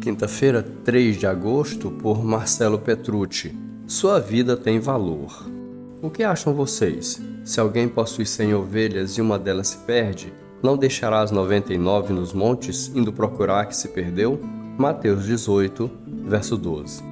Quinta-feira, 3 de agosto, por Marcelo Petrucci. Sua vida tem valor. O que acham vocês? Se alguém possui cem ovelhas e uma delas se perde, não deixará as 99 nos montes, indo procurar a que se perdeu? Mateus 18, verso 12.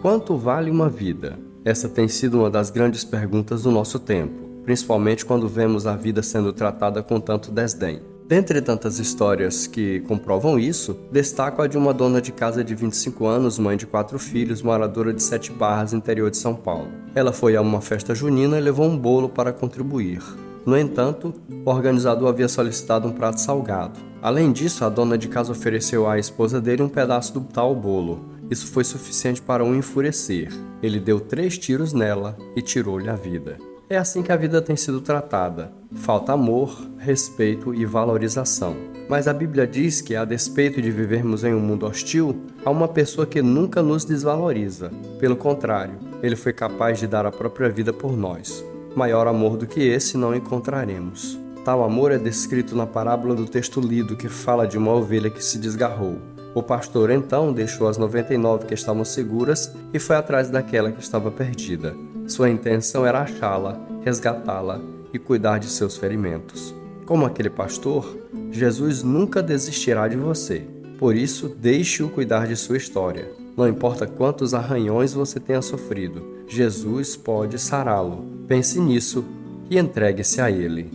Quanto vale uma vida? Essa tem sido uma das grandes perguntas do nosso tempo, principalmente quando vemos a vida sendo tratada com tanto desdém. Dentre tantas histórias que comprovam isso, destaco a de uma dona de casa de 25 anos, mãe de quatro filhos, moradora de Sete Barras, interior de São Paulo. Ela foi a uma festa junina e levou um bolo para contribuir. No entanto, o organizador havia solicitado um prato salgado. Além disso, a dona de casa ofereceu à esposa dele um pedaço do tal bolo. Isso foi suficiente para o enfurecer. Ele deu três tiros nela e tirou-lhe a vida. É assim que a vida tem sido tratada. Falta amor, respeito e valorização. Mas a Bíblia diz que, a despeito de vivermos em um mundo hostil, há uma pessoa que nunca nos desvaloriza. Pelo contrário, ele foi capaz de dar a própria vida por nós. Maior amor do que esse não encontraremos. Tal amor é descrito na parábola do texto lido que fala de uma ovelha que se desgarrou. O pastor então deixou as 99 que estavam seguras e foi atrás daquela que estava perdida. Sua intenção era achá-la, resgatá-la e cuidar de seus ferimentos. Como aquele pastor, Jesus nunca desistirá de você. Por isso, deixe-o cuidar de sua história. Não importa quantos arranhões você tenha sofrido, Jesus pode sará-lo. Pense nisso e entregue-se a Ele.